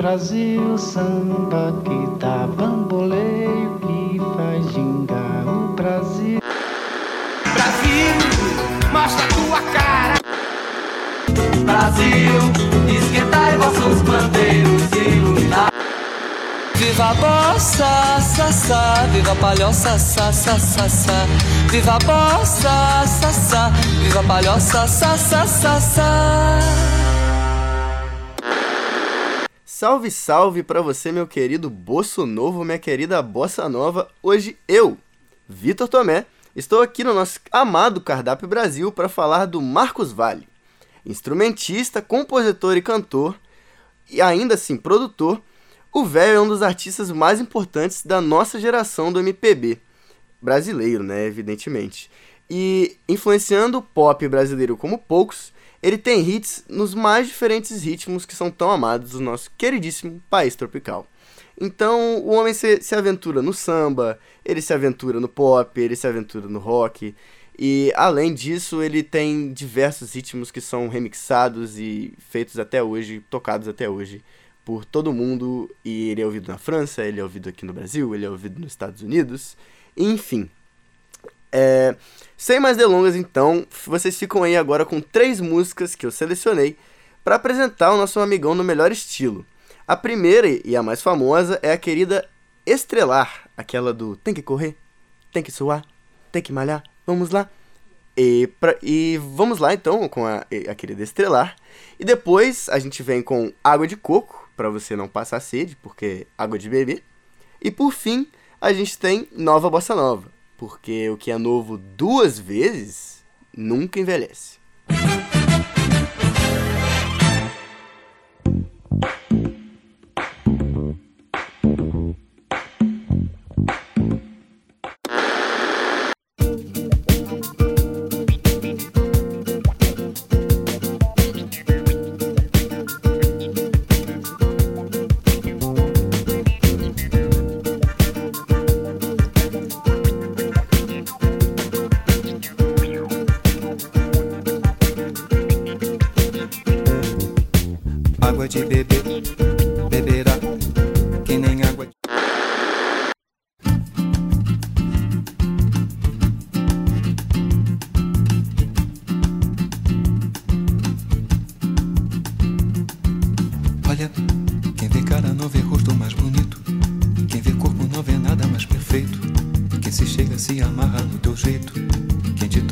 Brasil, samba que dá bamboleio, que faz gingar o Brasil. Brasil, mostra tua cara. Brasil, esquentai vossos bandeiros e iluminar. Viva a bossa, sa, sa, viva a palhoça, sa, sa, sa, sa. Viva a bossa, sa, sa, viva a palhoça, sa, sa, sa, sa. Salve, salve para você, meu querido Bosso Novo, minha querida Bossa Nova. Hoje eu, Vitor Tomé, estou aqui no nosso amado Cardápio Brasil para falar do Marcos Vale, instrumentista, compositor e cantor, e ainda assim produtor. O velho é um dos artistas mais importantes da nossa geração do MPB brasileiro, né, evidentemente. E influenciando o pop brasileiro como poucos, ele tem hits nos mais diferentes ritmos que são tão amados do nosso queridíssimo país tropical. Então, o homem se, se aventura no samba, ele se aventura no pop, ele se aventura no rock. E além disso, ele tem diversos ritmos que são remixados e feitos até hoje, tocados até hoje por todo mundo. E ele é ouvido na França, ele é ouvido aqui no Brasil, ele é ouvido nos Estados Unidos, enfim. É, sem mais delongas, então, vocês ficam aí agora com três músicas que eu selecionei para apresentar o nosso amigão no melhor estilo. A primeira e a mais famosa é a querida Estrelar, aquela do tem que correr, tem que suar, tem que malhar, vamos lá. E, pra, e vamos lá então com a, a querida Estrelar. E depois a gente vem com Água de Coco, para você não passar sede, porque água de bebê. E por fim, a gente tem Nova Bossa Nova, porque o que é novo duas vezes nunca envelhece.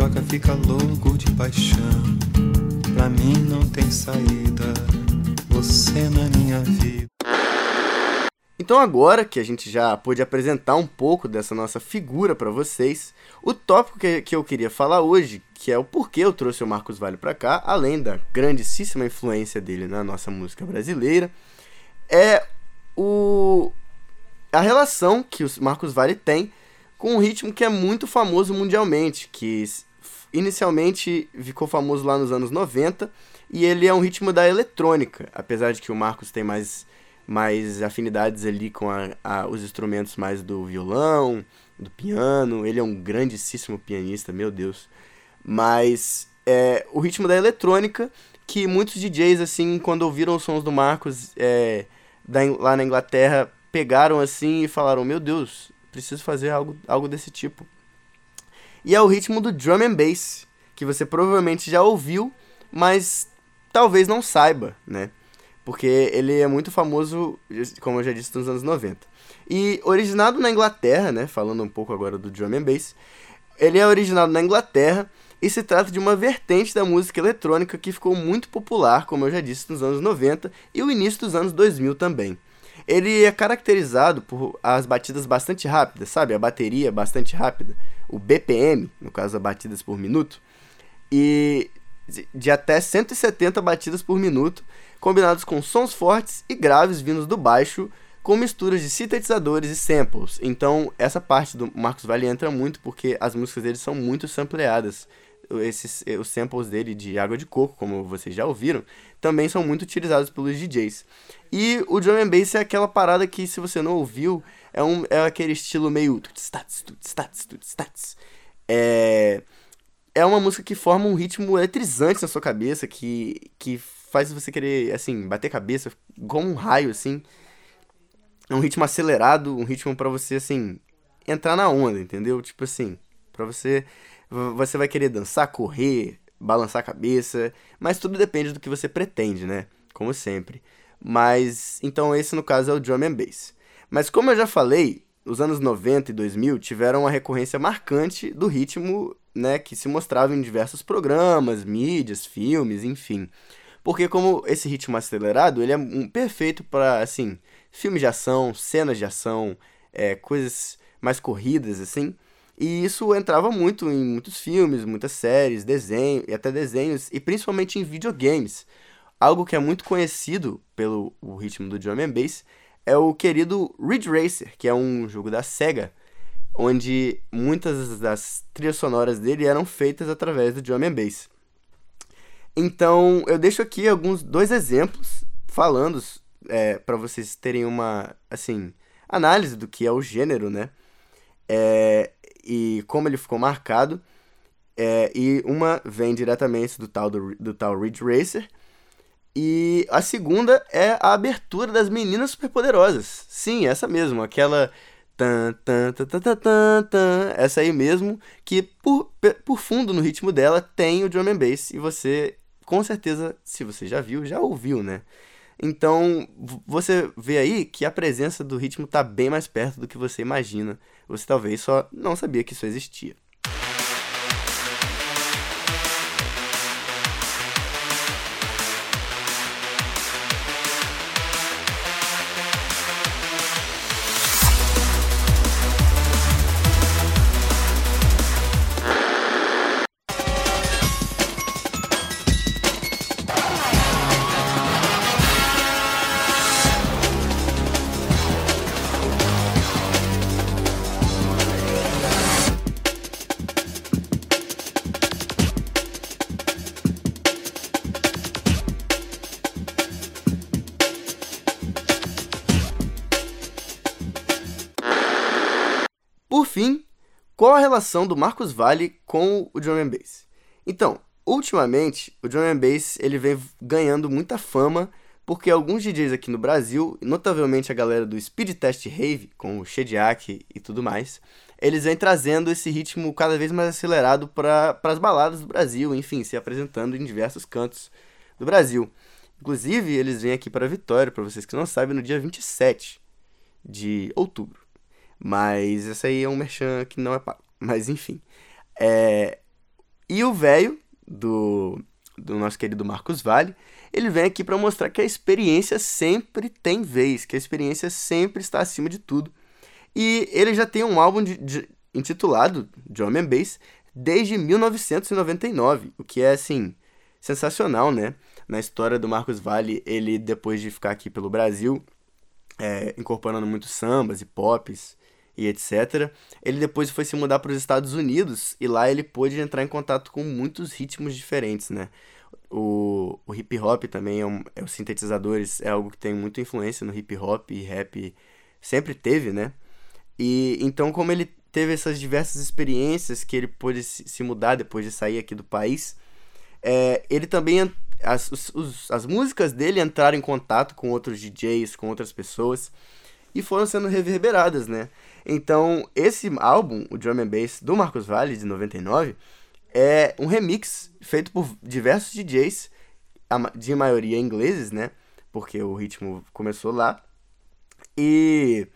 Toca fica louco de paixão. Pra mim não tem saída. Você na minha vida. Então agora que a gente já pôde apresentar um pouco dessa nossa figura para vocês, o tópico que, que eu queria falar hoje, que é o porquê eu trouxe o Marcos Vale para cá, além da grandíssima influência dele na nossa música brasileira, é o a relação que o Marcos Vale tem com um ritmo que é muito famoso mundialmente, que inicialmente ficou famoso lá nos anos 90 e ele é um ritmo da eletrônica, apesar de que o Marcos tem mais, mais afinidades ali com a, a, os instrumentos mais do violão, do piano, ele é um grandíssimo pianista, meu Deus. Mas é o ritmo da eletrônica que muitos DJs, assim, quando ouviram os sons do Marcos é, da, lá na Inglaterra, pegaram assim e falaram, meu Deus, preciso fazer algo, algo desse tipo. E é o ritmo do drum and bass, que você provavelmente já ouviu, mas talvez não saiba, né? Porque ele é muito famoso, como eu já disse, nos anos 90. E originado na Inglaterra, né? Falando um pouco agora do drum and bass, ele é originado na Inglaterra e se trata de uma vertente da música eletrônica que ficou muito popular, como eu já disse, nos anos 90 e o início dos anos 2000 também. Ele é caracterizado por as batidas bastante rápidas, sabe? A bateria bastante rápida, o BPM, no caso, as batidas por minuto, e de até 170 batidas por minuto, combinados com sons fortes e graves vindos do baixo, com misturas de sintetizadores e samples. Então, essa parte do Marcos Vale entra muito porque as músicas dele são muito sampleadas. Esses, os samples dele de água de coco, como vocês já ouviram, também são muito utilizados pelos DJs. E o drum and bass é aquela parada que, se você não ouviu, é, um, é aquele estilo meio... É é uma música que forma um ritmo eletrizante na sua cabeça, que, que faz você querer, assim, bater cabeça, igual um raio, assim. É um ritmo acelerado, um ritmo para você, assim, entrar na onda, entendeu? Tipo assim, para você. Você vai querer dançar, correr, balançar a cabeça, mas tudo depende do que você pretende, né? Como sempre. Mas, então esse no caso é o drum and bass. Mas como eu já falei, os anos 90 e 2000 tiveram uma recorrência marcante do ritmo, né, que se mostrava em diversos programas, mídias, filmes, enfim. Porque como esse ritmo acelerado, ele é um perfeito para, assim, filmes de ação, cenas de ação, é, coisas mais corridas, assim. E isso entrava muito em muitos filmes, muitas séries, desenho e até desenhos, e principalmente em videogames. Algo que é muito conhecido pelo o ritmo do drum and bass é o querido Ridge Racer, que é um jogo da Sega, onde muitas das trilhas sonoras dele eram feitas através do drum and bass. Então, eu deixo aqui alguns dois exemplos falando é, para vocês terem uma assim análise do que é o gênero, né? É, e como ele ficou marcado. É, e uma vem diretamente do tal, do, do tal Ridge Racer. E a segunda é a abertura das Meninas Superpoderosas. Sim, essa mesmo, aquela. Tan, tan, tan, tan, tan, tan, essa aí mesmo, que por, por fundo no ritmo dela tem o drum and bass. E você, com certeza, se você já viu, já ouviu, né? Então, você vê aí que a presença do ritmo está bem mais perto do que você imagina. Você talvez só não sabia que isso existia. Qual a relação do Marcos Valle com o drum and bass? Então, ultimamente, o drum and bass ele vem ganhando muita fama porque alguns DJs aqui no Brasil, notavelmente a galera do Speed Test Rave, com o Shediak e tudo mais, eles vêm trazendo esse ritmo cada vez mais acelerado para as baladas do Brasil, enfim, se apresentando em diversos cantos do Brasil. Inclusive, eles vêm aqui para Vitória, para vocês que não sabem, no dia 27 de outubro. Mas esse aí é um merchan que não é pago. Mas enfim. É... E o velho do, do nosso querido Marcos Vale, ele vem aqui para mostrar que a experiência sempre tem vez, que a experiência sempre está acima de tudo. E ele já tem um álbum de, de, intitulado Drum and Bass desde 1999, o que é assim sensacional, né? Na história do Marcos Vale, ele depois de ficar aqui pelo Brasil, é, incorporando muitos sambas e pops, e etc. Ele depois foi se mudar para os Estados Unidos e lá ele pôde entrar em contato com muitos ritmos diferentes, né? O, o hip hop também é, um, é os sintetizadores é algo que tem muita influência no hip hop e rap sempre teve, né? E então como ele teve essas diversas experiências que ele pôde se mudar depois de sair aqui do país, é, ele também as, os, as músicas dele entraram em contato com outros DJs, com outras pessoas e foram sendo reverberadas, né? Então, esse álbum, o Drum and Bass do Marcos Valle, de 99, é um remix feito por diversos DJs, de maioria ingleses, né? Porque o ritmo começou lá. E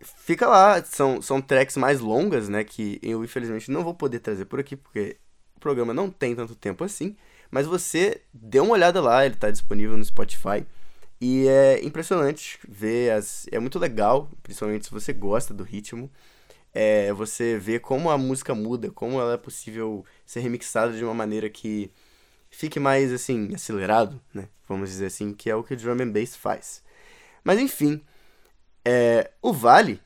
fica lá, são, são tracks mais longas, né? Que eu infelizmente não vou poder trazer por aqui, porque o programa não tem tanto tempo assim. Mas você dê uma olhada lá, ele está disponível no Spotify. E é impressionante ver as. É muito legal, principalmente se você gosta do ritmo. É, você vê como a música muda, como ela é possível ser remixada de uma maneira que fique mais assim, acelerado, né? Vamos dizer assim, que é o que o drum and bass faz. Mas enfim, é, o Vale,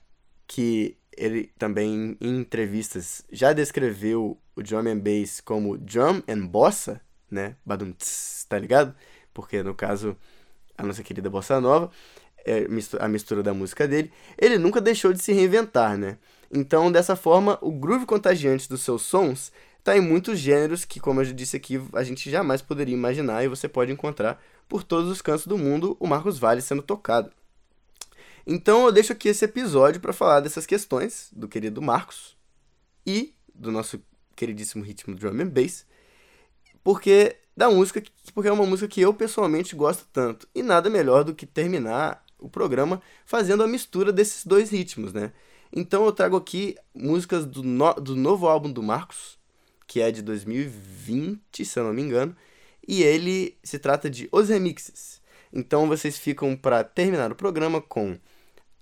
que ele também em entrevistas já descreveu o drum and bass como drum and bossa, né? Badum, tss, tá ligado? Porque no caso a nossa querida bossa nova, é, a mistura da música dele, ele nunca deixou de se reinventar, né? Então, dessa forma, o groove contagiante dos seus sons está em muitos gêneros que, como eu já disse aqui, a gente jamais poderia imaginar e você pode encontrar por todos os cantos do mundo o Marcos Vale sendo tocado. Então eu deixo aqui esse episódio para falar dessas questões do querido Marcos e do nosso queridíssimo ritmo drum and bass, porque da música, porque é uma música que eu pessoalmente gosto tanto. E nada melhor do que terminar o programa fazendo a mistura desses dois ritmos, né? Então eu trago aqui músicas do, no, do novo álbum do Marcos, que é de 2020, se eu não me engano, e ele se trata de Os Remixes. Então vocês ficam para terminar o programa com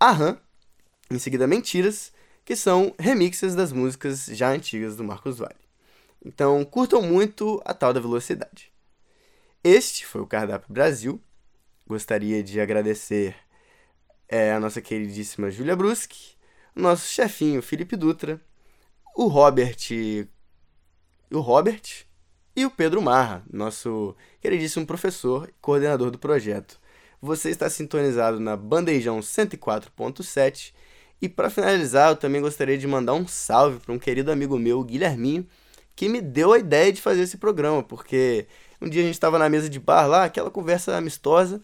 Aham, em seguida Mentiras, que são remixes das músicas já antigas do Marcos Vale. Então curtam muito a tal da velocidade. Este foi o Cardápio Brasil. Gostaria de agradecer é, a nossa queridíssima Júlia Bruschi, nosso chefinho Felipe Dutra, o Robert, o Robert e o Pedro Marra, nosso queridíssimo professor e coordenador do projeto. Você está sintonizado na Bandejão 104.7 e para finalizar, eu também gostaria de mandar um salve para um querido amigo meu, Guilherminho, que me deu a ideia de fazer esse programa, porque um dia a gente estava na mesa de bar lá, aquela conversa amistosa,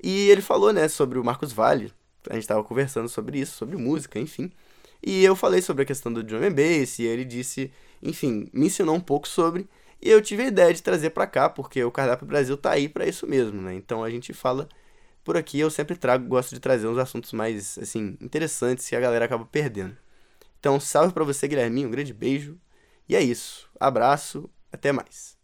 e ele falou, né, sobre o Marcos Vale, a gente estava conversando sobre isso, sobre música, enfim. E eu falei sobre a questão do drum and bass, e ele disse, enfim, me ensinou um pouco sobre, e eu tive a ideia de trazer para cá, porque o Cardápio Brasil tá aí para isso mesmo, né? Então a gente fala por aqui, eu sempre trago, gosto de trazer uns assuntos mais, assim, interessantes que a galera acaba perdendo. Então, salve para você, Guilherminho, um grande beijo. E é isso. Abraço, até mais.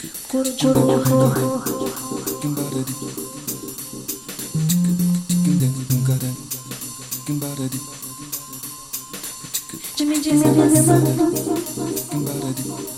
Eu não quero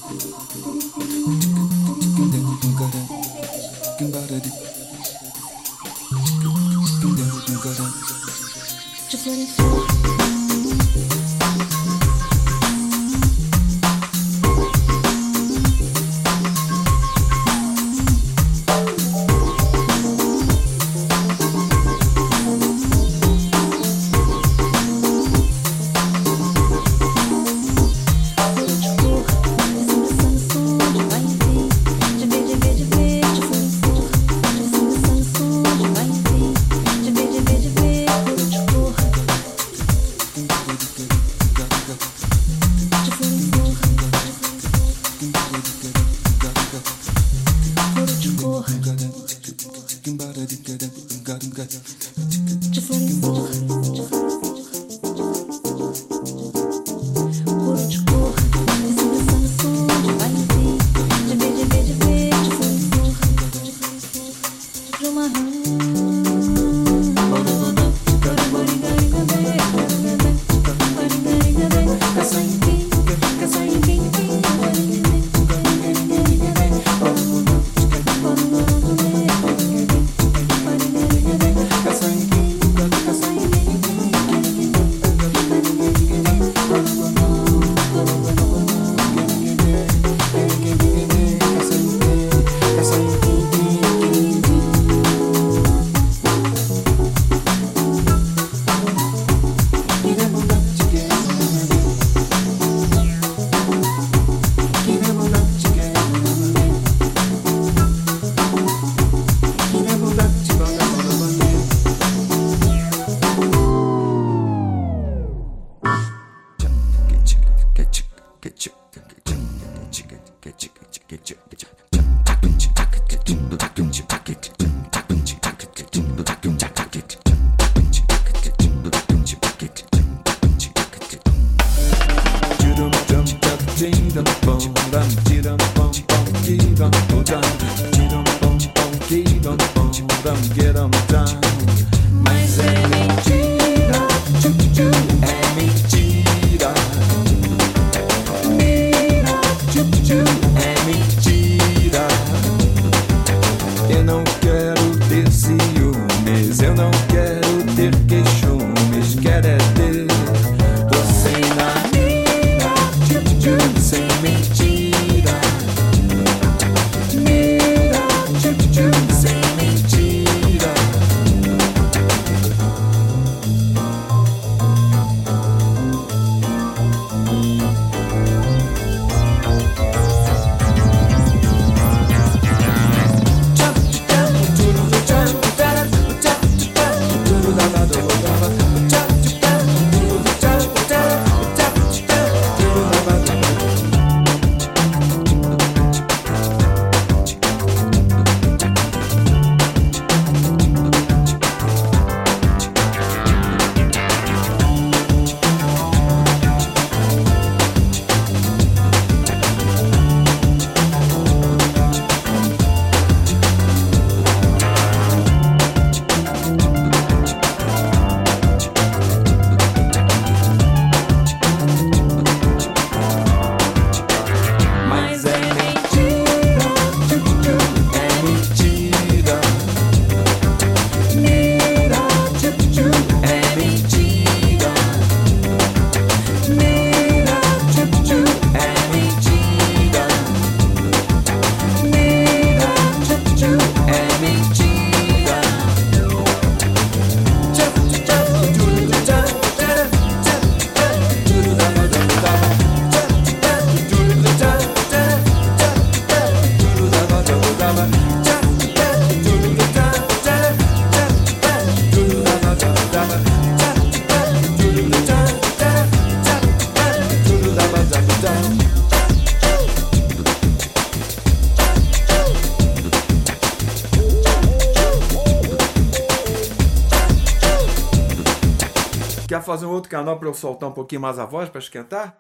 fazer um outro canal para eu soltar um pouquinho mais a voz para esquentar?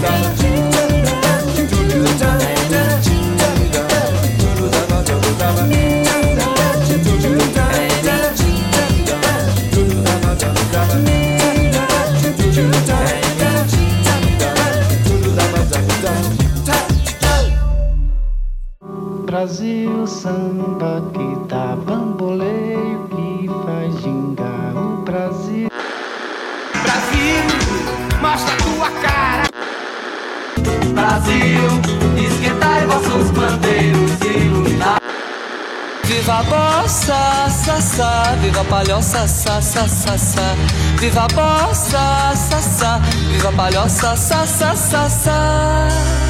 Brasil, samba que dá bamboleio, que faz gingar o Brasil. Brasil, mostra tua cara. Brasil, esquentai vossos bandeiros e iluminar. Viva a bossa, sa, sa, viva a palhoça, sa, sa, sa, sa. Viva a bossa, sa, sa, viva a palhoça, sa, sa, sa, sa.